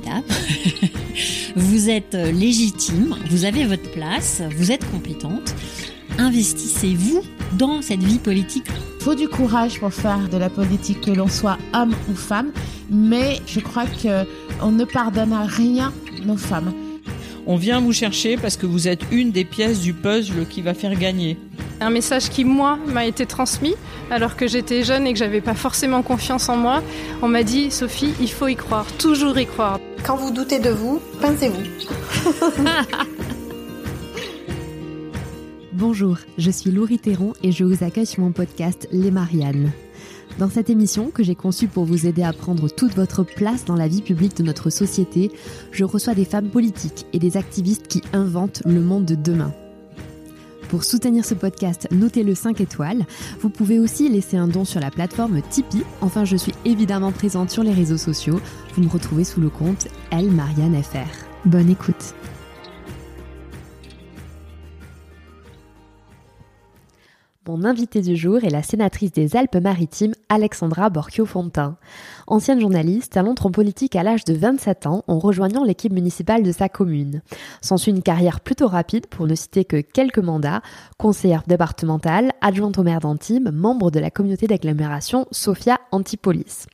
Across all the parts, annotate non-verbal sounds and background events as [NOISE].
formidable. [LAUGHS] vous êtes légitime, vous avez votre place, vous êtes compétente. Investissez-vous dans cette vie politique. Il faut du courage pour faire de la politique, que l'on soit homme ou femme, mais je crois qu'on ne pardonne à rien nos femmes. On vient vous chercher parce que vous êtes une des pièces du puzzle qui va faire gagner. Un message qui, moi, m'a été transmis alors que j'étais jeune et que j'avais pas forcément confiance en moi. On m'a dit, Sophie, il faut y croire, toujours y croire. Quand vous doutez de vous, pincez-vous. [LAUGHS] Bonjour, je suis Laurie Théron et je vous accueille sur mon podcast Les Mariannes. Dans cette émission, que j'ai conçue pour vous aider à prendre toute votre place dans la vie publique de notre société, je reçois des femmes politiques et des activistes qui inventent le monde de demain. Pour soutenir ce podcast, notez-le 5 étoiles. Vous pouvez aussi laisser un don sur la plateforme Tipeee. Enfin, je suis évidemment présente sur les réseaux sociaux. Vous me retrouvez sous le compte Elle Marianne FR. Bonne écoute. Mon invitée du jour est la sénatrice des Alpes-Maritimes, Alexandra Borchio-Fontin. Ancienne journaliste, elle entre en politique à l'âge de 27 ans en rejoignant l'équipe municipale de sa commune. S'ensuit une carrière plutôt rapide, pour ne citer que quelques mandats, conseillère départementale, adjointe au maire d'Antibes, membre de la communauté d'agglomération Sophia Antipolis.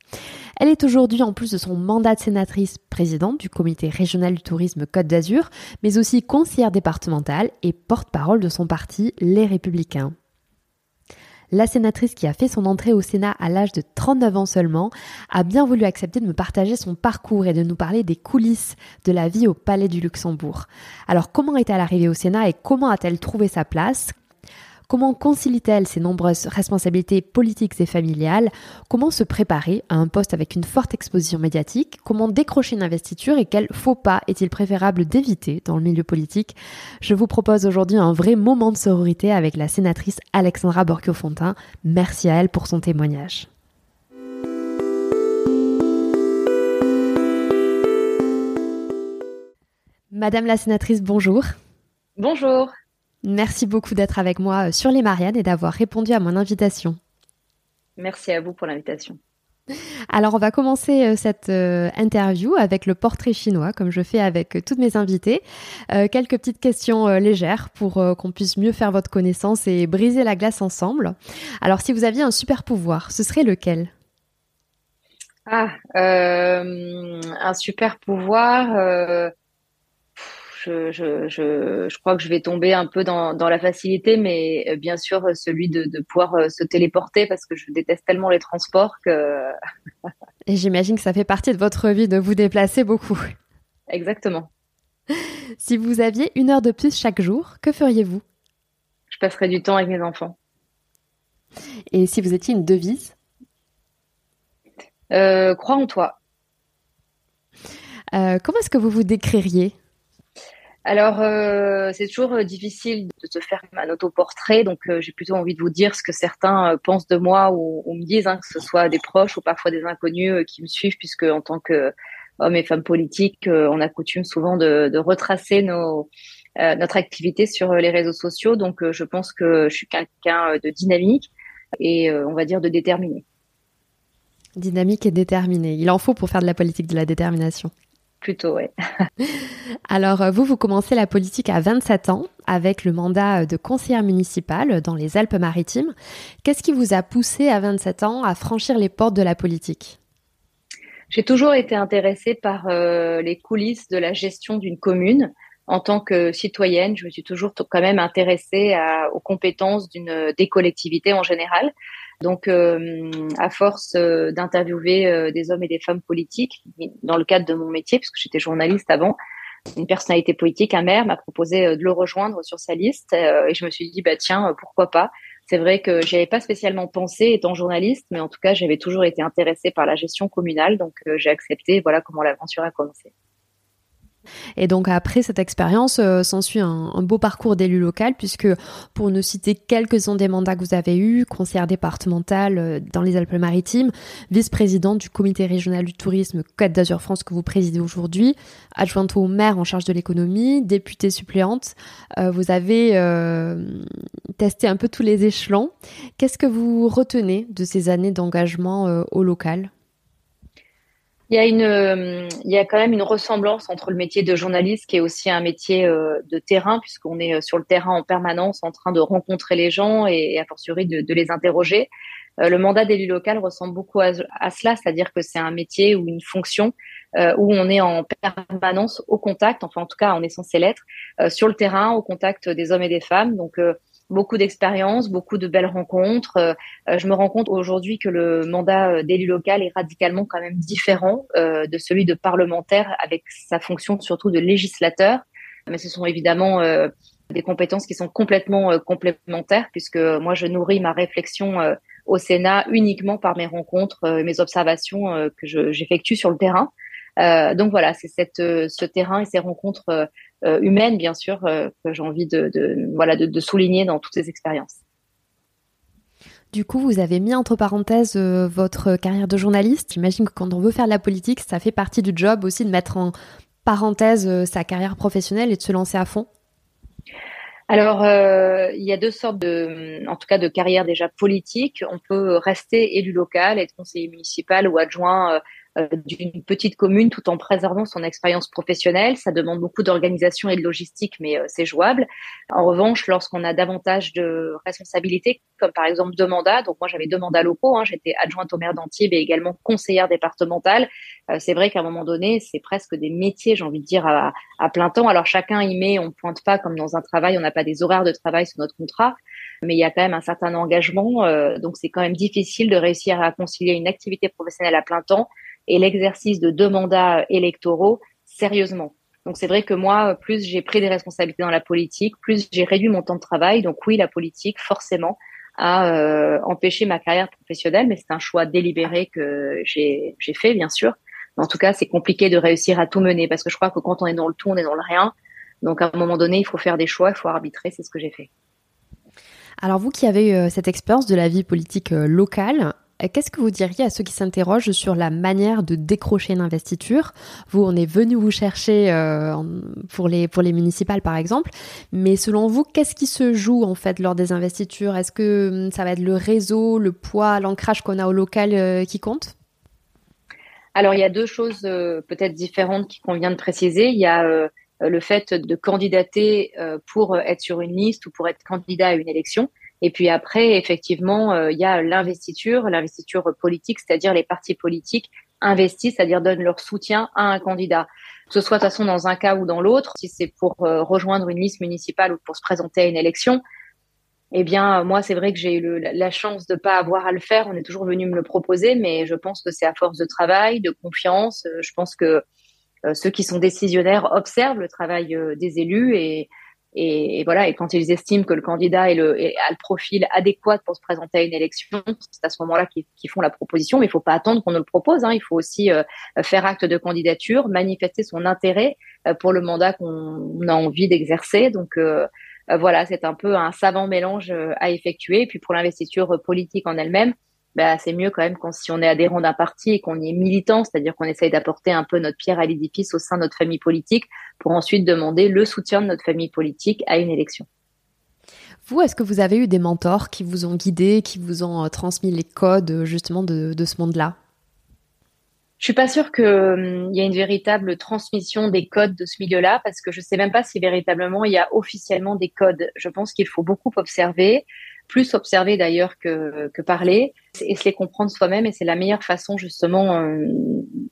Elle est aujourd'hui, en plus de son mandat de sénatrice, présidente du comité régional du tourisme Côte d'Azur, mais aussi conseillère départementale et porte-parole de son parti, Les Républicains. La sénatrice qui a fait son entrée au Sénat à l'âge de 39 ans seulement a bien voulu accepter de me partager son parcours et de nous parler des coulisses de la vie au Palais du Luxembourg. Alors comment est-elle arrivée au Sénat et comment a-t-elle trouvé sa place? Comment concilie-t-elle ses nombreuses responsabilités politiques et familiales? Comment se préparer à un poste avec une forte exposition médiatique? Comment décrocher une investiture et quels faux pas est-il préférable d'éviter dans le milieu politique? Je vous propose aujourd'hui un vrai moment de sororité avec la sénatrice Alexandra Borchio-Fontin. Merci à elle pour son témoignage. Madame la sénatrice, bonjour. Bonjour. Merci beaucoup d'être avec moi euh, sur les Mariannes et d'avoir répondu à mon invitation. Merci à vous pour l'invitation. Alors on va commencer euh, cette euh, interview avec le portrait chinois, comme je fais avec toutes mes invités. quelques petites questions légères pour qu'on puisse mieux faire votre connaissance et briser la glace ensemble. Alors si vous aviez un super pouvoir, ce serait lequel? Ah, un super pouvoir je, je, crois que je vais tomber un peu dans, la facilité, mais euh, bien sûr celui de, pouvoir euh, se téléporter parce que je déteste tellement les transports que. [LAUGHS] Et j'imagine que ça fait partie de votre vie de vous déplacer beaucoup. Exactement. [LAUGHS] Si vous aviez une heure de plus chaque jour, que feriez-vous? Je passerais du temps avec mes enfants. Et si vous étiez une devise? Euh, Crois en toi. comment est-ce que vous vous décririez? Alors, euh, c'est toujours euh, difficile de se faire un autoportrait, donc euh, j'ai plutôt envie de vous dire ce que certains pensent de moi ou, me disent, hein, que ce soit des proches ou parfois des inconnus qui me suivent, puisque en tant que hommes et femmes politiques, on a coutume souvent de, retracer notre activité sur les réseaux sociaux. Donc, je pense que je suis quelqu'un de dynamique et on va dire de déterminé. Dynamique et déterminé. Il en faut pour faire de la politique de la détermination. Plutôt, oui. [LAUGHS] Alors, euh, vous, vous commencez la politique à 27 ans avec le mandat de conseillère municipale dans les Alpes-Maritimes. Qu'est-ce qui vous a poussé à 27 ans à franchir les portes de la politique? J'ai toujours été intéressée par euh, les coulisses de la gestion d'une commune. En tant que citoyenne, je me suis toujours quand même intéressée aux compétences d'une des collectivités en général. Donc, euh, à force euh, d'interviewer euh, des hommes et des femmes politiques, dans le cadre de mon métier, puisque j'étais journaliste avant, une personnalité politique, un maire, m'a proposé de le rejoindre sur sa liste, et je me suis dit, bah tiens, pourquoi pas C'est vrai que j'avais pas spécialement pensé étant journaliste, mais en tout cas, j'avais toujours été intéressée par la gestion communale, donc j'ai accepté. Voilà comment l'aventure a commencé. Et donc après cette expérience, euh, s'ensuit un, beau parcours d'élu local, puisque pour ne citer quelques-uns des mandats que vous avez eus, conseillère départementale euh, dans les Alpes-Maritimes, vice-présidente du comité régional du tourisme Côte d'Azur France que vous présidez aujourd'hui, adjointe au maire en charge de l'économie, députée suppléante, euh, vous avez testé un peu tous les échelons. Qu'est-ce que vous retenez de ces années d'engagement au local? Il y a une, euh, il y a quand même une ressemblance entre le métier de journaliste, qui est aussi un métier euh, de terrain, puisqu'on est euh, sur le terrain en permanence, en train de rencontrer les gens et, a fortiori de, les interroger. le mandat d'élu local ressemble beaucoup à, cela, c'est-à-dire que c'est un métier ou une fonction où on est en permanence au contact, enfin en tout cas on est censé l'être, sur le terrain, au contact des hommes et des femmes. Donc beaucoup d'expérience, beaucoup de belles rencontres. Euh, euh, je me rends compte aujourd'hui que le mandat euh, d'élu local est radicalement quand même différent de celui de parlementaire avec sa fonction surtout de législateur. Mais ce sont évidemment des compétences qui sont complètement complémentaires puisque moi je nourris ma réflexion au Sénat uniquement par mes rencontres, mes observations que j'effectue sur le terrain. donc voilà, c'est cette ce terrain et ces rencontres euh, humaine, bien sûr, euh, que j'ai envie de, voilà, de, souligner dans toutes ces expériences. Du coup, vous avez mis entre parenthèses euh, votre carrière de journaliste. J'imagine que quand on veut faire de la politique, ça fait partie du job aussi de mettre en parenthèse sa carrière professionnelle et de se lancer à fond. Alors, il y a deux sortes de, en tout cas, de carrière déjà politique. On peut rester élu local, être conseiller municipal ou adjoint euh, d'une petite commune tout en préservant son expérience professionnelle. Ça demande beaucoup d'organisation et de logistique, mais euh, c'est jouable. En revanche, lorsqu'on a davantage de responsabilités, comme par exemple deux mandats, donc moi j'avais deux mandats locaux, hein, j'étais adjointe au maire d'Antibes et également conseillère départementale. Euh, c'est vrai qu'à un moment donné, c'est presque des métiers, j'ai envie de dire, à, à, plein temps. Alors chacun y met, on pointe pas comme dans un travail, on n'a pas des horaires de travail sur notre contrat, mais il y a quand même un certain engagement. donc c'est quand même difficile de réussir à concilier une activité professionnelle à plein temps et l'exercice de deux mandats électoraux sérieusement. Donc c'est vrai que moi, plus j'ai pris des responsabilités dans la politique, plus j'ai réduit mon temps de travail. Donc oui, la politique, forcément, a euh, empêché ma carrière professionnelle, mais c'est un choix délibéré que j'ai fait, bien sûr. Mais en tout cas, c'est compliqué de réussir à tout mener parce que je crois que quand on est dans le tout, on est dans le rien. Donc à un moment donné, il faut faire des choix, il faut arbitrer, c'est ce que j'ai fait. Alors vous qui avez euh, cette expérience de la vie politique euh, locale, qu'est-ce que vous diriez à ceux qui s'interrogent sur la manière de décrocher une investiture? Vous, on est venu vous chercher euh, pour, les, pour les municipales, par exemple. Mais selon vous, qu'est-ce qui se joue en fait lors des investitures? Est-ce que hum, ça va être le réseau, le poids, l'ancrage qu'on a au local euh, qui compte? Alors, il y a deux choses peut-être différentes qui convient de préciser. Il y a le fait de candidater pour être sur une liste ou pour être candidat à une élection. Et puis après, effectivement, euh, il y a l'investiture, l'investiture politique, c'est-à-dire les partis politiques investissent, c'est-à-dire donnent leur soutien à un candidat. Que ce soit de toute façon dans un cas ou dans l'autre, si c'est pour euh, rejoindre une liste municipale ou pour se présenter à une élection, eh bien, moi, c'est vrai que j'ai eu la chance de pas avoir à le faire. On est toujours venu me le proposer, mais je pense que c'est à force de travail, de confiance. Euh, je pense que ceux qui sont décisionnaires observent le travail des élus et, et, voilà, et quand ils estiment que le candidat est le, a le profil adéquat pour se présenter à une élection, c'est à ce moment-là qu'ils font la proposition. Mais il ne faut pas attendre qu'on ne le propose. Hein. Il faut aussi euh, faire acte de candidature, manifester son intérêt euh, pour le mandat qu'on a envie d'exercer. Donc euh, voilà, c'est un peu un savant mélange à effectuer. Et puis pour l'investiture politique en elle-même, bah, c'est mieux quand même quand si on est adhérent d'un parti et qu'on y est militant, c'est-à-dire qu'on essaye d'apporter un peu notre pierre à l'édifice au sein de notre famille politique pour ensuite demander le soutien de notre famille politique à une élection. Vous, est-ce que vous avez eu des mentors qui vous ont guidé, qui vous ont euh, transmis les codes justement de, de ce monde-là? Je suis pas sûre qu'il hum, y a une véritable transmission des codes de ce milieu-là parce que je sais même pas si véritablement il y a officiellement des codes. Je pense qu'il faut beaucoup observer, plus observer d'ailleurs que, que parler et se les comprendre soi-même et c'est la meilleure façon justement euh,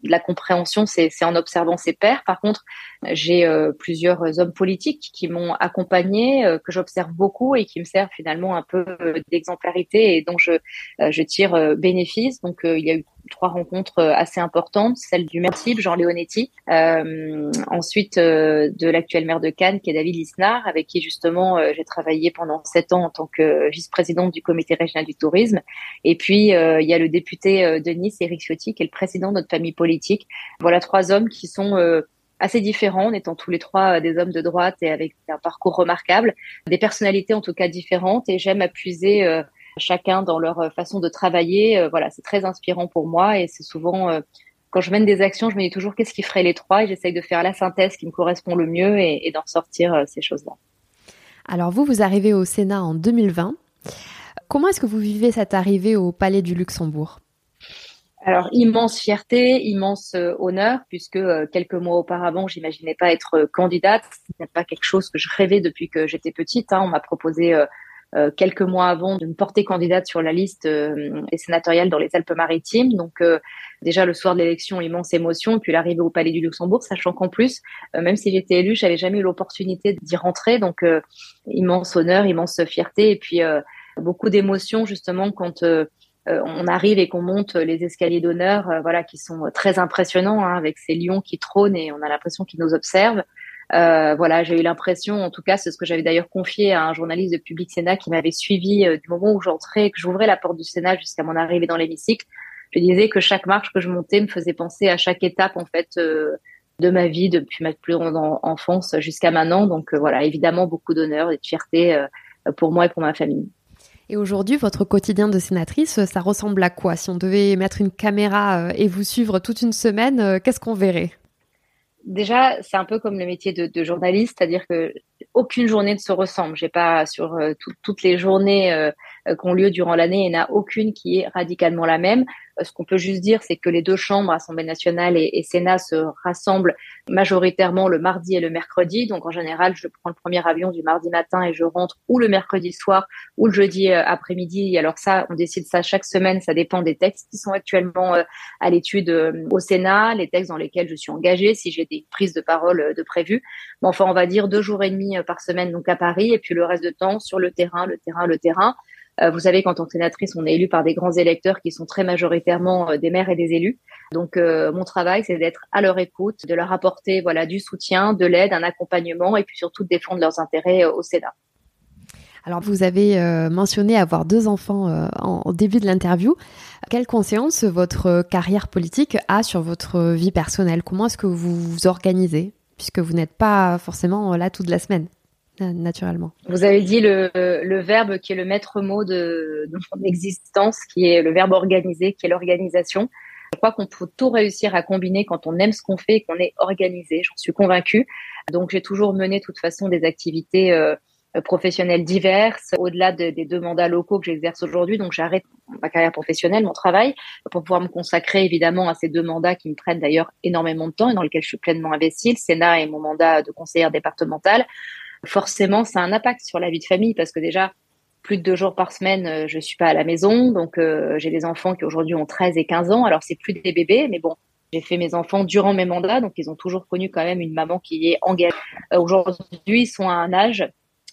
la compréhension c'est en observant ses pairs. Par contre j'ai euh, plusieurs hommes politiques qui m'ont accompagné euh, que j'observe beaucoup et qui me servent finalement un peu d'exemplarité et dont je je tire bénéfice. Donc il y a eu trois rencontres assez importantes, celle du maire Tib, Jean Leonetti, euh, ensuite euh, de l'actuel maire de Cannes, qui est David Lisnard, avec qui justement euh, j'ai travaillé pendant sept ans en tant que vice-présidente du comité régional du tourisme. Et puis il y a le député de Nice, Éric Ciotti, qui est le président de notre famille politique. Voilà trois hommes qui sont assez différents, en étant tous les trois des hommes de droite et avec un parcours remarquable, des personnalités en tout cas différentes. Et j'aime appuyer chacun dans leur euh, façon de travailler. Euh, voilà, c'est très inspirant pour moi et c'est souvent euh, quand je mène des actions, je me dis toujours qu'est-ce qui ferait les trois et j'essaye de faire la synthèse qui me correspond le mieux et, d'en sortir ces choses-là. Alors vous, vous arrivez au Sénat en 2020. Comment est-ce que vous vivez cette arrivée au Palais du Luxembourg? Alors, immense fierté, immense euh, honneur, puisque euh, quelques mois auparavant, j'imaginais pas être euh, candidate. Ce n'est pas quelque chose que je rêvais depuis que j'étais petite. Hein. On m'a proposé quelques mois avant de me porter candidate sur la liste sénatoriale dans les Alpes-Maritimes. Donc, déjà le soir de l'élection, immense émotion. Puis l'arrivée au Palais du Luxembourg, sachant qu'en plus, même si j'étais élue, j'avais jamais eu l'opportunité d'y rentrer. Donc, immense honneur, immense fierté, et puis beaucoup d'émotions justement quand euh, on arrive et qu'on monte les escaliers d'honneur, euh, voilà, qui sont très impressionnants, hein, avec ces lions qui trônent et on a l'impression qu'ils nous observent. Euh, voilà, j'ai eu l'impression, en tout cas, c'est ce que j'avais d'ailleurs confié à un journaliste de Public Sénat qui m'avait suivi du moment où j'entrais, que j'ouvrais la porte du Sénat jusqu'à mon arrivée dans l'hémicycle. Je disais que chaque marche que je montais me faisait penser à chaque étape, en fait, de ma vie depuis ma plus grande enfance jusqu'à maintenant. Donc voilà, évidemment, beaucoup d'honneur et de fierté pour moi et pour ma famille. Et aujourd'hui, votre quotidien de sénatrice, ça ressemble à quoi? Si on devait mettre une caméra euh, et vous suivre toute une semaine, euh, qu'est-ce qu'on verrait? Déjà, c'est un peu comme le métier de, journaliste, c'est-à-dire que aucune journée ne se ressemble. J'ai pas sur euh, toutes les journées qui ont lieu durant l'année, il n'y en a aucune qui est radicalement la même. Euh, ce qu'on peut juste dire, c'est que les deux chambres, Assemblée nationale et, Sénat, se rassemblent majoritairement le mardi et le mercredi. Donc en général, je prends le premier avion du mardi matin et je rentre ou le mercredi soir ou le jeudi euh, après-midi. Alors ça, on décide ça chaque semaine. Ça dépend des textes qui sont actuellement euh, à l'étude au Sénat, les textes dans lesquels je suis engagée, si j'ai des prises de parole de prévues. Mais enfin, on va dire deux jours et demi par semaine donc à Paris et puis le reste de temps sur le terrain, le terrain, le terrain. Euh, vous savez qu'en tant que sénatrice, on est élu par des grands électeurs qui sont très majoritairement euh, des maires et des élus. Donc euh, mon travail, c'est d'être à leur écoute, de leur apporter voilà du soutien, de l'aide, un accompagnement et puis surtout de défendre leurs intérêts au Sénat. Alors vous avez mentionné avoir deux enfants en, début de l'interview. Quelle conscience votre carrière politique a sur votre vie personnelle? Comment est-ce que vous vous organisez puisque vous n'êtes pas forcément là toute la semaine? Naturellement. Vous avez dit le, le, verbe qui est le maître mot de, de, mon existence, qui est le verbe organisé, qui est l'organisation. Je crois qu'on peut tout réussir à combiner quand on aime ce qu'on fait et qu'on est organisé. J'en suis convaincue. Donc j'ai toujours mené de toute façon des activités euh, professionnelles diverses, au-delà des deux mandats locaux que j'exerce aujourd'hui. Donc j'arrête ma carrière professionnelle, mon travail, pour pouvoir me consacrer évidemment à ces deux mandats qui me prennent d'ailleurs énormément de temps et dans lesquels je suis pleinement investie, le Sénat et mon mandat de conseillère départementale forcément, ça a un impact sur la vie de famille parce que déjà, plus de deux jours par semaine, euh, je suis pas à la maison. Donc, euh, j'ai des enfants qui aujourd'hui ont 13 et 15 ans. Alors, c'est plus des bébés, mais bon, j'ai fait mes enfants durant mes mandats. Donc, ils ont toujours connu quand même une maman qui est engagée. Euh, aujourd'hui, ils sont à un âge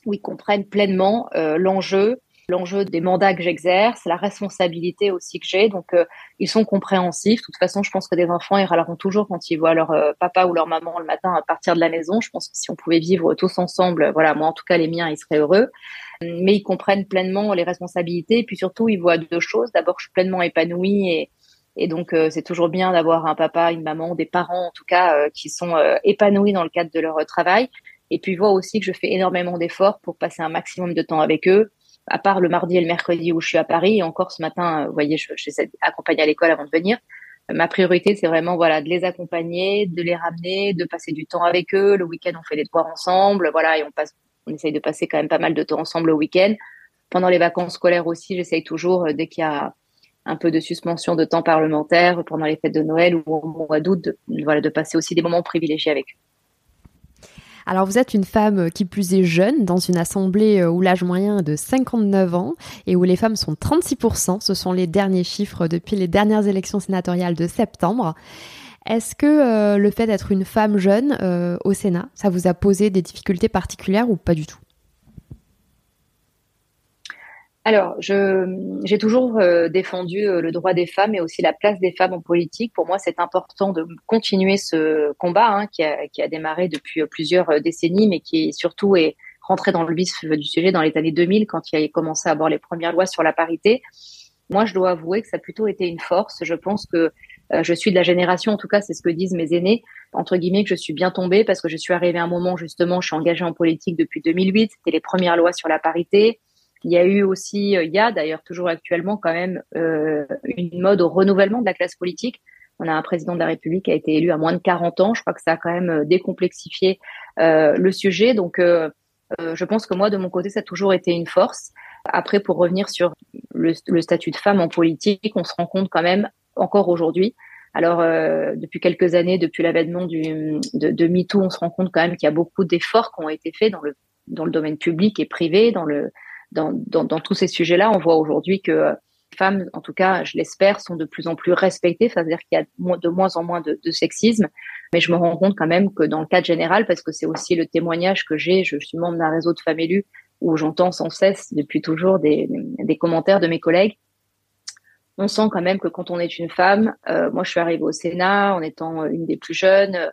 où ils comprennent pleinement l'enjeu, l'enjeu des mandats que j'exerce, la responsabilité aussi que j'ai. Donc, euh, ils sont compréhensifs. De toute façon, je pense que des enfants, ils râleront toujours quand ils voient leur euh, papa ou leur maman le matin partir de la maison. Je pense que si on pouvait vivre tous ensemble, voilà, moi en tout cas, les miens, ils seraient heureux. Mais ils comprennent pleinement les responsabilités. Et puis surtout, ils voient deux choses. D'abord, je suis pleinement épanouie et, donc, euh, c'est toujours bien d'avoir un papa, une maman, des parents, en tout cas, qui sont épanouis dans le cadre de leur travail. Et puis, voient aussi que je fais énormément d'efforts pour passer un maximum de temps avec eux, à part le mardi et le mercredi où je suis à Paris, et encore ce matin, vous voyez, je, j'essaie d'accompagner à l'école avant de venir. Ma priorité, c'est vraiment voilà de les accompagner, de les ramener, de passer du temps avec eux. Le week-end, on fait les devoirs ensemble, voilà, et on passe, on essaye de passer quand même pas mal de temps ensemble le week-end. Pendant les vacances scolaires aussi, j'essaye toujours, euh, dès qu'il y a un peu de suspension de temps parlementaire, pendant les fêtes de Noël ou au mois d'août, voilà, de passer aussi des moments privilégiés avec eux. Alors vous êtes une femme qui plus est jeune dans une assemblée euh, où l'âge moyen est de 59 ans et où les femmes sont 36%. Ce sont les derniers chiffres depuis les dernières élections sénatoriales de septembre. Est-ce que euh, le fait d'être une femme jeune euh, au Sénat, ça vous a posé des difficultés particulières ou pas du tout? Alors, j'ai toujours euh, défendu euh, le droit des femmes et aussi la place des femmes en politique. Pour moi, c'est important de continuer ce combat hein, qui, a, qui, a, démarré depuis euh, plusieurs décennies, mais qui surtout est rentré dans le vif du sujet dans les années 2000 quand il a commencé à avoir les premières lois sur la parité. Moi, je dois avouer que ça a plutôt été une force. Je pense que je suis de la génération, en tout cas, c'est ce que disent mes aînés, entre guillemets, que je suis bien tombée parce que je suis arrivée à un moment, justement, je suis engagée en politique depuis 2008. C'était les premières lois sur la parité. Il y a eu aussi, euh, il y a d'ailleurs toujours actuellement quand même euh, une mode au renouvellement de la classe politique. On a un président de la République qui a été élu à moins de 40 ans. Je crois que ça a quand même euh, décomplexifié euh, le sujet. Donc, euh, je pense que moi, de mon côté, ça a toujours été une force. Après, pour revenir sur le, statut de femme en politique, on se rend compte quand même encore aujourd'hui. Alors, depuis quelques années, depuis l'avènement de, de MeToo, on se rend compte quand même qu'il y a beaucoup d'efforts qui ont été faits dans le, dans le domaine public et privé, dans, le, dans, dans, dans tous ces sujets-là. On voit aujourd'hui que femmes, en tout cas, je l'espère, sont de plus en plus respectées. C'est-à-dire qu'il y a de moins en moins de, de, sexisme. Mais je me rends compte quand même que dans le cadre général, parce que c'est aussi le témoignage que j'ai, je suis membre d'un réseau de femmes élues où j'entends sans cesse depuis toujours des, des, commentaires de mes collègues. On sent quand même que quand on est une femme, euh, moi je suis arrivée au Sénat en étant une des plus jeunes,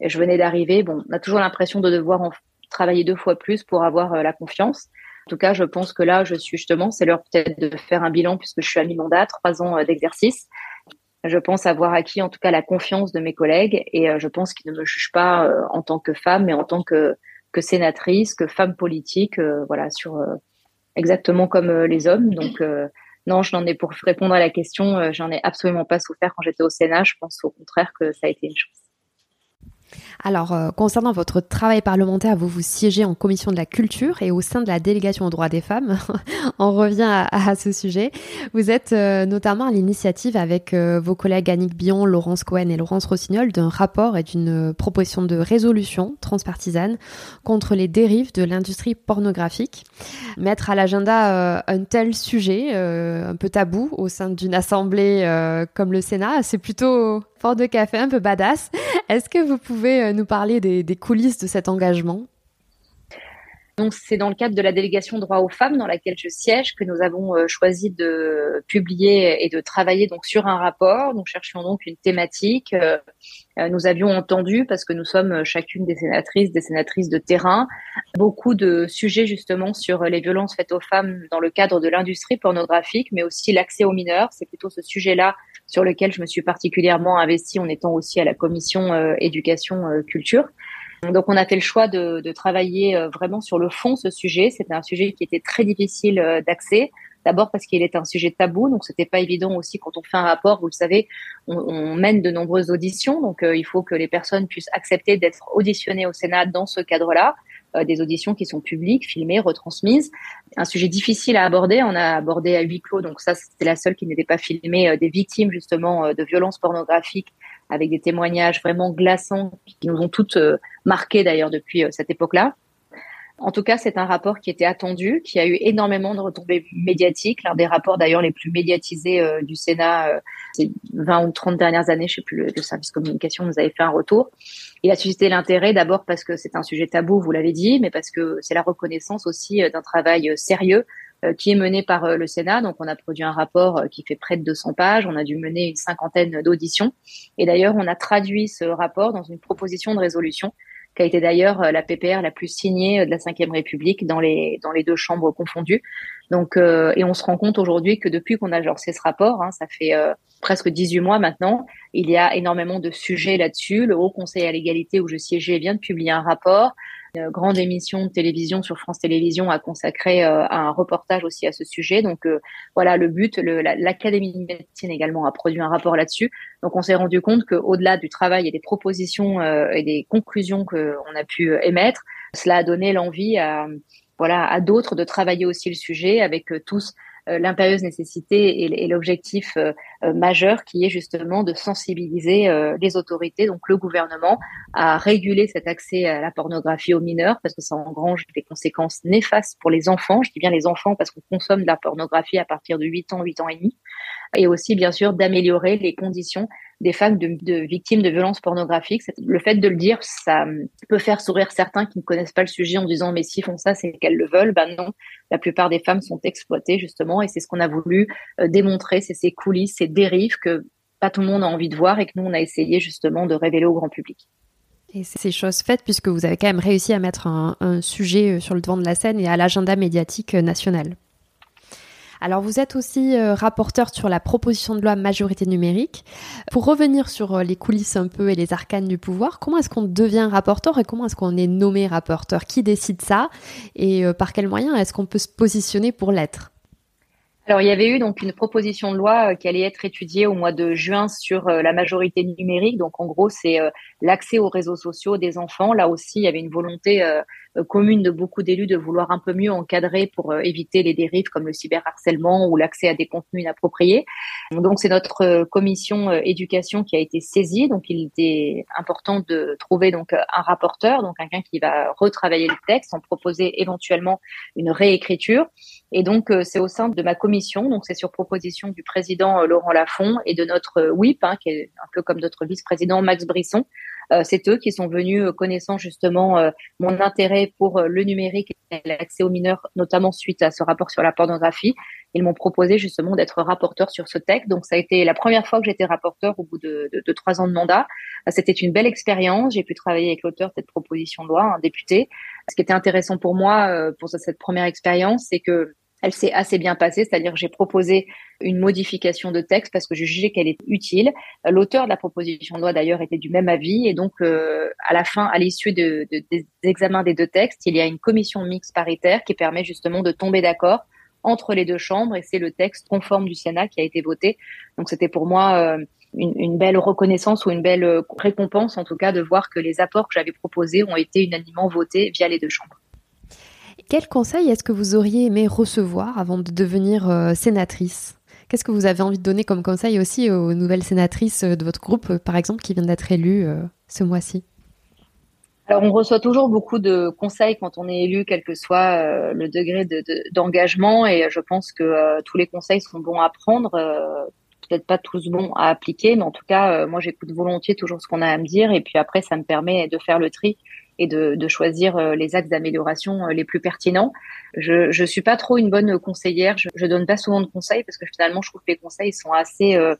et je venais d'arriver. Bon, on a toujours l'impression de devoir en travailler deux fois plus pour avoir euh, la confiance. En tout cas, je pense que là, je suis justement, c'est l'heure peut-être de faire un bilan puisque je suis à mi-mandat, trois ans euh, d'exercice. Je pense avoir acquis en tout cas la confiance de mes collègues et euh, je pense qu'ils ne me jugent pas euh, en tant que femme, mais en tant que, que sénatrice, que femme politique, voilà, sur exactement comme les hommes. Donc non, je n'en ai pour répondre à la question, j'en ai absolument pas souffert quand j'étais au Sénat. Je pense au contraire que ça a été une chance. Alors, euh, concernant votre travail parlementaire, vous vous siégez en commission de la culture et au sein de la délégation aux droits des femmes. [LAUGHS] On revient à, ce sujet. Vous êtes euh, notamment à l'initiative avec euh, vos collègues Annick Bion, Laurence Cohen et Laurence Rossignol d'un rapport et d'une proposition de résolution transpartisane contre les dérives de l'industrie pornographique. Mettre à l'agenda un tel sujet, un peu tabou au sein d'une assemblée comme le Sénat, c'est plutôt fort de café, un peu badass. Est-ce que vous pouvez euh, nous parler des, coulisses de cet engagement? Donc, c'est dans le cadre de la délégation droit aux femmes dans laquelle je siège que nous avons euh, choisi de publier et de travailler donc sur un rapport. Nous cherchions donc une thématique. Euh, nous avions entendu, parce que nous sommes chacune des sénatrices, des sénatrices de terrain, beaucoup de sujets justement sur les violences faites aux femmes dans le cadre de l'industrie pornographique, mais aussi l'accès aux mineurs. C'est plutôt ce sujet-là sur lequel je me suis particulièrement investie en étant aussi à la commission euh, éducation euh, culture. Donc on a fait le choix de, de travailler euh, vraiment sur le fond ce sujet. C'était un sujet qui était très difficile d'accès. D'abord parce qu'il est un sujet tabou, donc c'était pas évident aussi quand on fait un rapport. Vous le savez, on, on mène de nombreuses auditions, donc il faut que les personnes puissent accepter d'être auditionnées au Sénat dans ce cadre-là. Euh, des auditions qui sont publiques, filmées, retransmises. Un sujet difficile à aborder. On a abordé à huis clos, donc ça c'était la seule qui n'était pas filmée, euh, des victimes justement euh, de violences pornographiques avec des témoignages vraiment glaçants qui nous ont toutes marquées d'ailleurs depuis cette époque-là. En tout cas, c'est un rapport qui était attendu, qui a eu énormément de retombées médiatiques, l'un des rapports d'ailleurs les plus médiatisés euh, du Sénat euh, ces 20 ou 30 dernières années, je sais plus, le, service communication nous avait fait un retour. Il a suscité l'intérêt d'abord parce que c'est un sujet tabou, vous l'avez dit, mais parce que c'est la reconnaissance aussi euh, d'un travail sérieux qui est mené par le Sénat. Donc, on a produit un rapport qui fait près de 200 pages. On a dû mener une cinquantaine d'auditions. Et d'ailleurs, on a traduit ce rapport dans une proposition de résolution qui a été d'ailleurs euh, la PPR la plus signée euh, de la Ve République dans les dans les deux chambres confondues. Donc euh, et on se rend compte aujourd'hui que depuis qu'on a lancé ce rapport, hein, ça fait presque 18 mois maintenant, il y a énormément de sujets là-dessus. Le Haut Conseil à l'égalité où je siégeais vient de publier un rapport. Une grande émission de télévision sur France Télévisions a consacré euh, un reportage aussi à ce sujet. Donc euh, voilà, le but, l'Académie de médecine également a produit un rapport là-dessus. Donc on s'est rendu compte qu'au-delà du travail et des propositions euh, et des conclusions qu'on a pu émettre, cela a donné l'envie à voilà à d'autres de travailler aussi le sujet avec tous euh, l'impérieuse nécessité et, l'objectif euh, euh, majeur qui est justement de sensibiliser les autorités, donc le gouvernement, à réguler cet accès à la pornographie aux mineurs parce que ça engrange des conséquences néfastes pour les enfants. Je dis bien les enfants parce qu'on consomme de la pornographie à partir de 8 ans, 8 ans et demi. Et aussi, bien sûr, d'améliorer les conditions des femmes de, victimes de violences pornographiques. Le fait de le dire, ça peut faire sourire certains qui ne connaissent pas le sujet en disant mais s'ils font ça, c'est qu'elles le veulent. Ben non, la plupart des femmes sont exploitées justement et c'est ce qu'on a voulu euh, démontrer, c'est ces coulisses, ces dérives que pas tout le monde a envie de voir et que nous on a essayé justement de révéler au grand public. Et c'est chose faite puisque vous avez quand même réussi à mettre un sujet euh, sur le devant de la scène et à l'agenda médiatique euh, national. Alors vous êtes aussi euh, rapporteur sur la proposition de loi majorité numérique. Pour revenir sur euh, les coulisses un peu et les arcanes du pouvoir, comment est-ce qu'on devient rapporteur et comment est-ce qu'on est nommé rapporteur? Qui décide ça? Et euh, par quels moyens est-ce qu'on peut se positionner pour l'être? Alors, il y avait eu donc une proposition de loi qui allait être étudiée au mois de juin sur la majorité numérique. Donc, en gros, c'est l'accès aux réseaux sociaux des enfants. Là aussi, il y avait une volonté commune de beaucoup d'élus de vouloir un peu mieux encadrer pour euh, éviter les dérives comme le cyberharcèlement ou l'accès à des contenus inappropriés. Donc c'est notre euh, commission éducation qui a été saisie. Donc il était important de trouver donc un rapporteur, donc quelqu'un qui va retravailler le texte, en proposer éventuellement une réécriture. Et donc c'est au sein de ma commission, donc c'est sur proposition du président Laurent Lafont et de notre WIP, hein, qui est un peu comme notre vice-président Max Brisson, euh, c'est eux qui sont venus euh, connaissant justement euh, mon intérêt pour le numérique et l'accès aux mineurs, notamment suite à ce rapport sur la pornographie. Ils m'ont proposé justement d'être rapporteur sur ce texte. Donc ça a été la première fois que j'étais rapporteur au bout de, trois ans de mandat. C'était une belle expérience. J'ai pu travailler avec l'auteur de cette proposition de loi, un député. Ce qui était intéressant pour moi pour cette première expérience, c'est que elle s'est assez bien passée, c'est-à-dire j'ai proposé une modification de texte parce que je jugeais qu'elle était utile. L'auteur de la proposition de loi d'ailleurs était du même avis et donc euh, à la fin, à l'issue de, des examens des deux textes, il y a une commission mixte paritaire qui permet justement de tomber d'accord entre les deux chambres et c'est le texte conforme du Sénat qui a été voté. Donc c'était pour moi euh, une, une, belle reconnaissance ou une belle euh, récompense en tout cas de voir que les apports que j'avais proposés ont été unanimement votés via les deux chambres. Quel conseil est-ce que vous auriez aimé recevoir avant de devenir euh, sénatrice? Qu'est-ce que vous avez envie de donner comme conseil aussi aux nouvelles sénatrices euh, de votre groupe, euh, par exemple, qui viennent d'être élues ce mois-ci? Alors, on reçoit toujours beaucoup de conseils quand on est élu, quel que soit le degré d'engagement, et je pense que tous les conseils sont bons à prendre, peut-être pas tous bons à appliquer, mais en tout cas, moi, j'écoute volontiers toujours ce qu'on a à me dire, et puis après, ça me permet de faire le tri et de, de choisir euh, les axes d'amélioration euh, les plus pertinents. Je je suis pas trop une bonne conseillère. Je, je donne pas souvent de conseils parce que finalement je trouve que les conseils sont assez euh,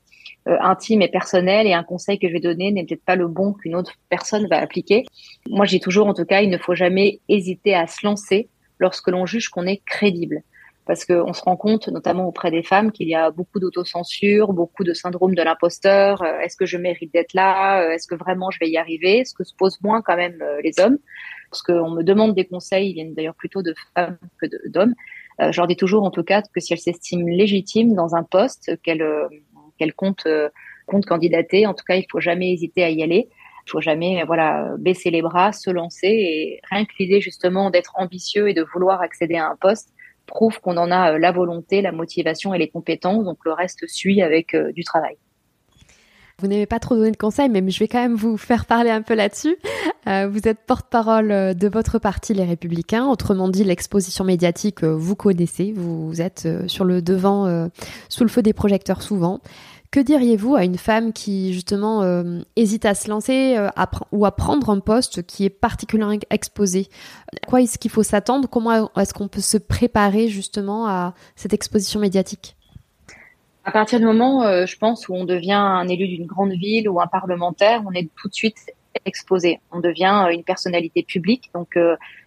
intimes et personnels et un conseil que je vais donner n'est peut-être pas le bon qu'une autre personne va appliquer. Moi, j'ai toujours en tout cas, il ne faut jamais hésiter à se lancer lorsque l'on juge qu'on est crédible parce qu'on se rend compte, notamment auprès des femmes, qu'il y a beaucoup d'autocensure, beaucoup de syndrome de l'imposteur. Euh, est-ce que je mérite d'être là euh, Est-ce que vraiment je vais y arriver Ce que se posent moins quand même euh, les hommes, parce qu'on me demande des conseils, ils viennent d'ailleurs plutôt de femmes que d'hommes. je leur dis toujours, en tout cas, que si elles s'estiment légitimes dans un poste, qu'elles qu'elles comptent, candidater, en tout cas, il faut jamais hésiter à y aller. Il faut jamais, voilà, baisser les bras, se lancer et rien que l'idée justement d'être ambitieux et de vouloir accéder à un poste, prouve qu'on en a euh, la volonté, la motivation et les compétences. Donc le reste suit avec euh, du travail. Vous n'aimez pas trop donner de conseils, mais je vais quand même vous faire parler un peu là-dessus. Euh, vous êtes porte-parole de votre parti, les Républicains. Autrement dit, l'exposition médiatique, vous connaissez. Vous êtes sur le devant, sous le feu des projecteurs souvent. Que diriez-vous à une femme qui justement euh, hésite à se lancer euh, ou à prendre un poste qui est particulièrement exposé? À quoi est-ce qu'il faut s'attendre? Comment est-ce qu'on peut se préparer justement à cette exposition médiatique? À partir du moment, euh, je pense, où on devient un élu d'une grande ville ou un parlementaire, on est tout de suite exposé. On devient une personnalité publique, donc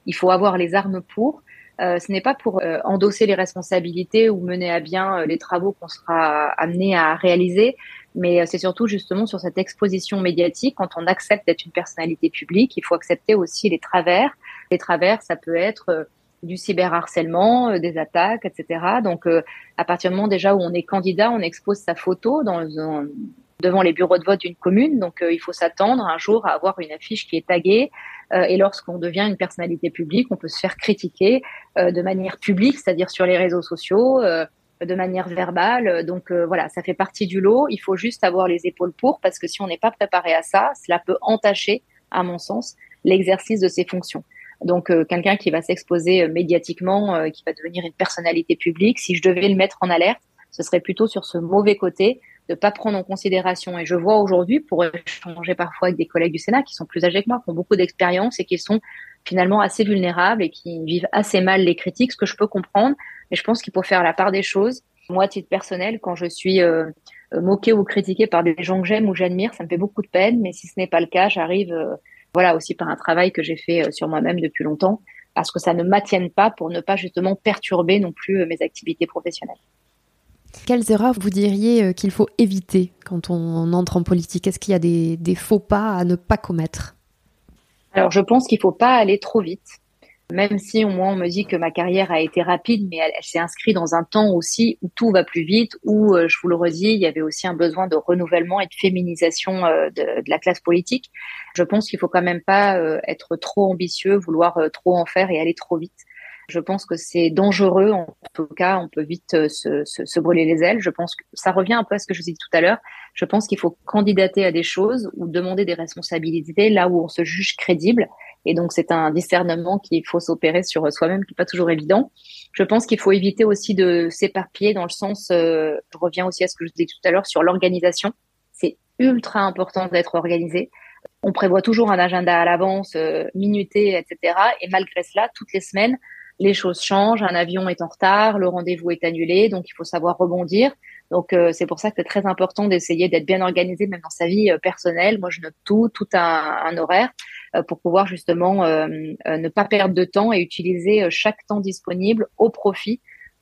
il faut avoir les armes pour. Euh, ce n'est pas pour euh, endosser les responsabilités ou mener à bien euh, les travaux qu'on sera amené à réaliser, mais c'est surtout justement sur cette exposition médiatique. Quand on accepte d'être une personnalité publique, il faut accepter aussi les travers. Les travers, ça peut être du cyberharcèlement, des attaques, etc. Donc, à partir du moment déjà où on est candidat, on expose sa photo dans, devant les bureaux de vote d'une commune. Donc, il faut s'attendre un jour à avoir une affiche qui est taguée euh, et lorsqu'on devient une personnalité publique, on peut se faire critiquer euh, de manière publique, c'est-à-dire sur les réseaux sociaux, euh, de manière verbale. Donc voilà, ça fait partie du lot. Il faut juste avoir les épaules pour, parce que si on n'est pas préparé à ça, cela peut entacher, à mon sens, l'exercice de ses fonctions. Donc quelqu'un qui va s'exposer médiatiquement, qui va devenir une personnalité publique, si je devais le mettre en alerte, ce serait plutôt sur ce mauvais côté de pas prendre en considération. Et je vois aujourd'hui, pour échanger parfois avec des collègues du Sénat qui sont plus âgés que moi, qui ont beaucoup d'expérience et qui sont finalement assez vulnérables et qui vivent assez mal les critiques, ce que je peux comprendre. Mais je pense qu'il faut faire la part des choses. Moi, à titre personnel, quand je suis euh, moquée ou critiquée par des gens que j'aime ou j'admire, ça me fait beaucoup de peine. Mais si ce n'est pas le cas, j'arrive, euh, voilà, aussi par un travail que j'ai fait euh, sur moi-même depuis longtemps, parce que ça ne m'attienne pas pour ne pas justement perturber non plus mes activités professionnelles. Quelles erreurs vous diriez euh, qu'il faut éviter quand on entre en politique? Est-ce qu'il y a des, faux pas à ne pas commettre? Alors je pense qu'il ne faut pas aller trop vite. même si au moins on me dit que ma carrière a été rapide, mais elle, s'est inscrite dans un temps aussi où tout va plus vite, où, euh, je vous le redis, il y avait aussi un besoin de renouvellement et de féminisation euh, de, de, la classe politique. Je pense qu'il faut quand même pas être trop ambitieux, vouloir trop en faire et aller trop vite. Je pense que c'est dangereux. En tout cas, on peut vite se, se, se, brûler les ailes. Je pense que ça revient un peu à ce que je vous ai dit tout à l'heure. Je pense qu'il faut candidater à des choses ou demander des responsabilités là où on se juge crédible et donc, c'est un discernement qu'il faut s'opérer sur soi-même, qui n'est pas toujours évident. Je pense qu'il faut éviter aussi de s'éparpiller dans le sens, euh, je reviens aussi à ce que je disais tout à l'heure sur l'organisation. C'est ultra important d'être organisé. On prévoit toujours un agenda à l'avance, euh, minuté, etc. Et malgré cela, toutes les semaines, les choses changent. Un avion est en retard, le rendez-vous est annulé, donc il faut savoir rebondir. Donc euh, c'est pour ça que c'est très important d'essayer d'être bien organisé même dans sa vie euh, personnelle. Moi je note tout, tout un, un horaire euh, pour pouvoir justement ne pas perdre de temps et utiliser chaque temps disponible au profit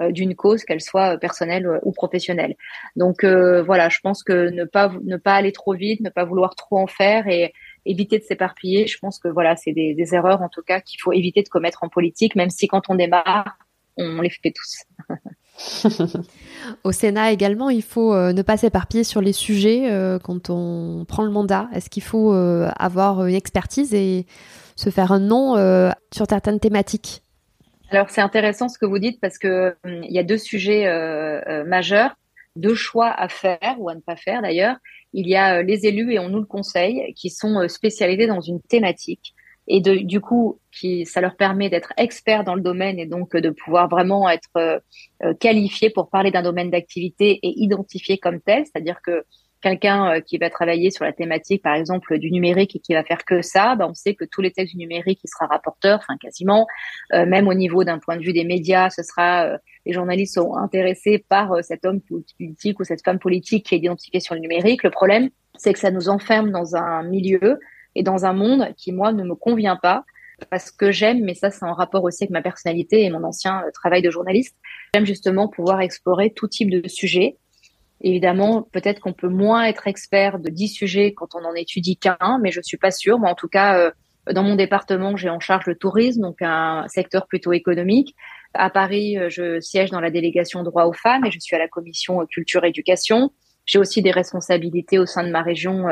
d'une cause, qu'elle soit personnelle ou professionnelle. Donc voilà, je pense que ne pas ne pas aller trop vite, ne pas vouloir trop en faire et éviter de s'éparpiller. Je pense que voilà, c'est des, des erreurs en tout cas qu'il faut éviter de commettre en politique, même si quand on démarre, on les fait tous. [LAUGHS] Au Sénat également, il faut euh, ne pas s'éparpiller sur les sujets euh, quand on prend le mandat. Est-ce qu'il faut euh, avoir une expertise et se faire un nom sur certaines thématiques? Alors c'est intéressant ce que vous dites parce que hum, il y a deux sujets majeurs, deux choix à faire ou à ne pas faire d'ailleurs. Il y a les élus et on nous le conseille qui sont spécialisés dans une thématique et de, du coup, qui, ça leur permet d'être experts dans le domaine et donc de pouvoir vraiment être euh, euh, qualifiés pour parler d'un domaine d'activité et identifié comme tel, c'est-à-dire que quelqu'un euh, qui va travailler sur la thématique, par exemple, du numérique et qui va faire que ça, bah, on sait que tous les textes du numérique, il sera rapporteur, enfin quasiment. même au niveau d'un point de vue des médias, ce sera les journalistes seront intéressés par cet homme politique ou cette femme politique qui est identifiée sur le numérique. Le problème, c'est que ça nous enferme dans un milieu et dans un monde qui, moi, ne me convient pas parce que j'aime, mais ça c'est en rapport aussi avec ma personnalité et mon ancien euh, travail de journaliste, j'aime justement pouvoir explorer tout type de sujets. Évidemment, peut-être qu'on peut moins être expert de 10 sujets quand on en étudie qu'un, mais je suis pas sûre. Moi, en tout cas, euh, dans mon département, j'ai en charge le tourisme, donc un secteur plutôt économique. À Paris, euh, je siège dans la délégation droit aux femmes et je suis à la commission culture éducation. J'ai aussi des responsabilités au sein de ma région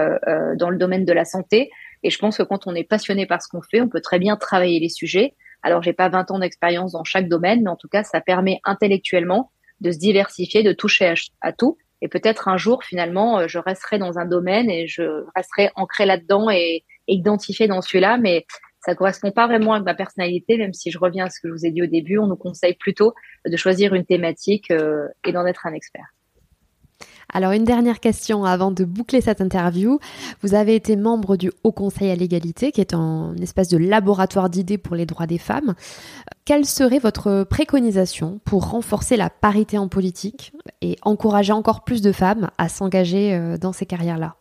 dans le domaine de la santé. Et je pense que quand on est passionné par ce qu'on fait, on peut très bien travailler les sujets. Alors, j'ai pas 20 ans d'expérience dans chaque domaine, mais en tout cas, ça permet intellectuellement de se diversifier, de toucher à, tout. Et peut-être un jour, finalement, euh, je resterai dans un domaine et je resterai ancré là-dedans et, identifié dans celui-là, mais ça correspond pas vraiment à ma personnalité, même si je reviens à ce que je vous ai dit au début, on nous conseille plutôt de choisir une thématique euh, et d'en être un expert. Alors une dernière question avant de boucler cette interview. Vous avez été membre du Haut Conseil à l'égalité, qui est un espèce de laboratoire d'idées pour les droits des femmes. Quelle serait votre préconisation pour renforcer la parité en politique et encourager encore plus de femmes à s'engager euh, dans ces carrières-là?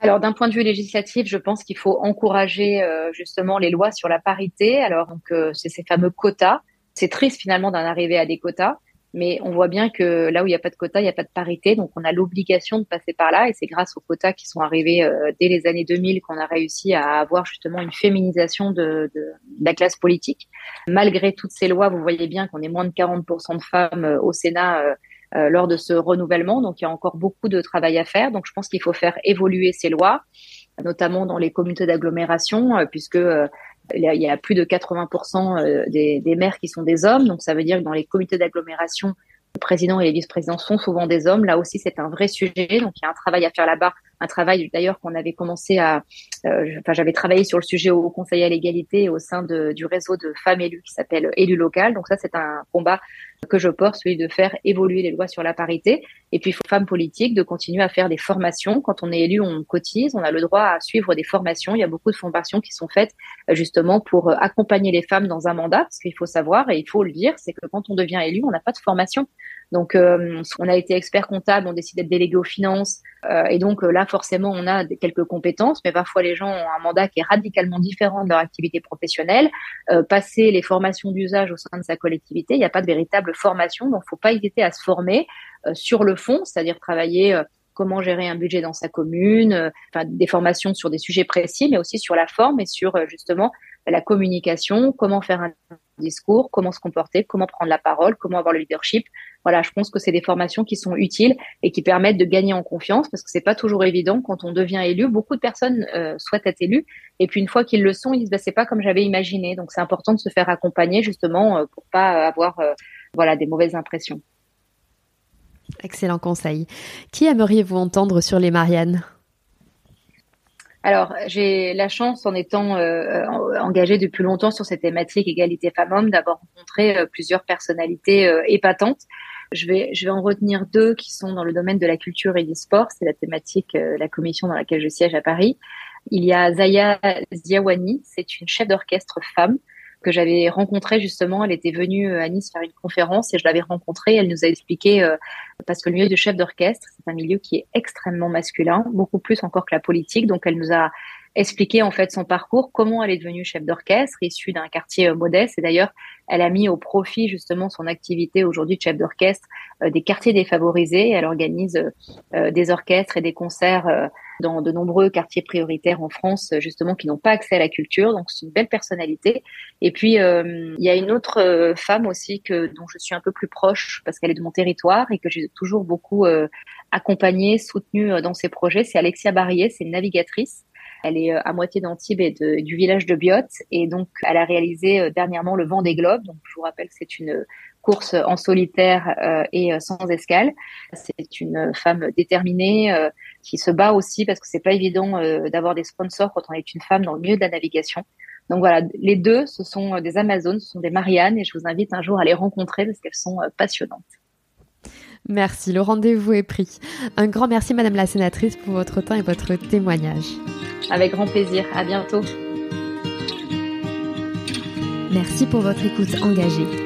Alors d'un point de vue législatif, je pense qu'il faut encourager euh, justement les lois sur la parité. Alors donc euh, c'est ces fameux quotas. C'est triste finalement d'en arriver à des quotas. Mais on voit bien que là où il n'y a pas de quota, il n'y a pas de parité. Donc on a l'obligation de passer par là. Et c'est grâce aux quotas qui sont arrivés euh, dès les années 2000 qu'on a réussi à avoir justement une féminisation de, la classe politique. Malgré toutes ces lois, vous voyez bien qu'on est moins de 40% de femmes euh, au Sénat. Euh, lors de ce renouvellement. Donc, il y a encore beaucoup de travail à faire. Donc, je pense qu'il faut faire évoluer ces lois, notamment dans les communautés d'agglomération, puisque il y a plus de 80% euh, des, des, maires qui sont des hommes, donc ça veut dire que dans les comités d'agglomération, le président et les vice-présidents sont souvent des hommes. Là aussi, c'est un vrai sujet, donc il y a un travail à faire là-bas, un travail d'ailleurs qu'on avait commencé à, euh, enfin j'avais travaillé sur le sujet au Conseil à l'égalité au sein du réseau de femmes élues qui s'appelle Élus local. Donc ça, c'est un combat que je porte, celui de faire évoluer les lois sur la parité. Et puis, femmes politiques de continuer à faire des formations. Quand on est élu, on cotise, on a le droit à suivre des formations. Il y a beaucoup de formations qui sont faites euh, justement pour euh, accompagner les femmes dans un mandat. Parce qu'il faut savoir, et il faut le dire, c'est que quand on devient élu, on n'a pas de formation. Donc, euh, on a été expert comptable, on décide d'être délégué aux finances, et donc là, forcément, on a quelques compétences, mais parfois les gens ont un mandat qui est radicalement différent de leur activité professionnelle. passer les formations d'usage au sein de sa collectivité, il n'y a pas de véritable formation, donc faut pas hésiter à se former euh, sur le fond, c'est-à-dire travailler euh, comment gérer un budget dans sa commune, euh, des formations sur des sujets précis, mais aussi sur la forme et sur justement la communication, comment faire un discours, comment se comporter, comment prendre la parole, comment avoir le leadership. Voilà, je pense que c'est des formations qui sont utiles et qui permettent de gagner en confiance parce que c'est pas toujours évident quand on devient élu. Beaucoup de personnes euh, souhaitent être élus et puis une fois qu'ils le sont, ils disent bah, c'est pas comme j'avais imaginé. Donc c'est important de se faire accompagner justement euh, pour pas avoir euh, voilà des mauvaises impressions. Excellent conseil. Qui aimeriez-vous entendre sur les Mariannes? Alors, j'ai la chance, en étant euh, engagée depuis longtemps sur cette thématique égalité femmes-hommes, d'avoir rencontré euh, plusieurs personnalités euh, épatantes. Je vais, je vais en retenir deux qui sont dans le domaine de la culture et du sport. C'est la thématique, la commission dans laquelle je siège à Paris. Il y a Zaya Ziawani, c'est une chef d'orchestre femme que j'avais rencontrée justement. Elle était venue euh, à Nice faire une conférence et je l'avais rencontrée. Elle nous a expliqué, euh, parce que le milieu de chef d'orchestre, c'est un milieu qui est extrêmement masculin, beaucoup plus encore que la politique. Donc elle nous a expliqué en fait son parcours, comment elle est devenue chef d'orchestre, issue d'un quartier euh, modeste. Et d'ailleurs, elle a mis au profit justement son activité aujourd'hui de chef d'orchestre des quartiers défavorisés. Elle organise des orchestres et des concerts dans de nombreux quartiers prioritaires en France, justement, qui n'ont pas accès à la culture. Donc, c'est une belle personnalité. Et puis, euh, il y a une autre euh, femme aussi que dont je suis un peu plus proche parce qu'elle est de mon territoire et que j'ai toujours beaucoup euh, accompagnée, soutenue dans ses projets. C'est Alexia Barrier, c'est une navigatrice. Elle est à moitié d'Antibes et de, du village de Biot. Et donc, elle a réalisé dernièrement le vent des globes. Donc, je vous rappelle que c'est une course en solitaire euh, et euh, sans escale. C'est une femme déterminée euh, qui se bat aussi parce que c'est pas évident d'avoir des sponsors quand on est une femme dans le milieu de la navigation. Donc voilà, les deux, ce sont des Amazones, ce sont des Mariannes et je vous invite un jour à les rencontrer parce qu'elles sont passionnantes. Merci, le rendez-vous est pris. Un grand merci Madame la Sénatrice pour votre temps et votre témoignage. Avec grand plaisir, à bientôt. Merci pour votre écoute engagée.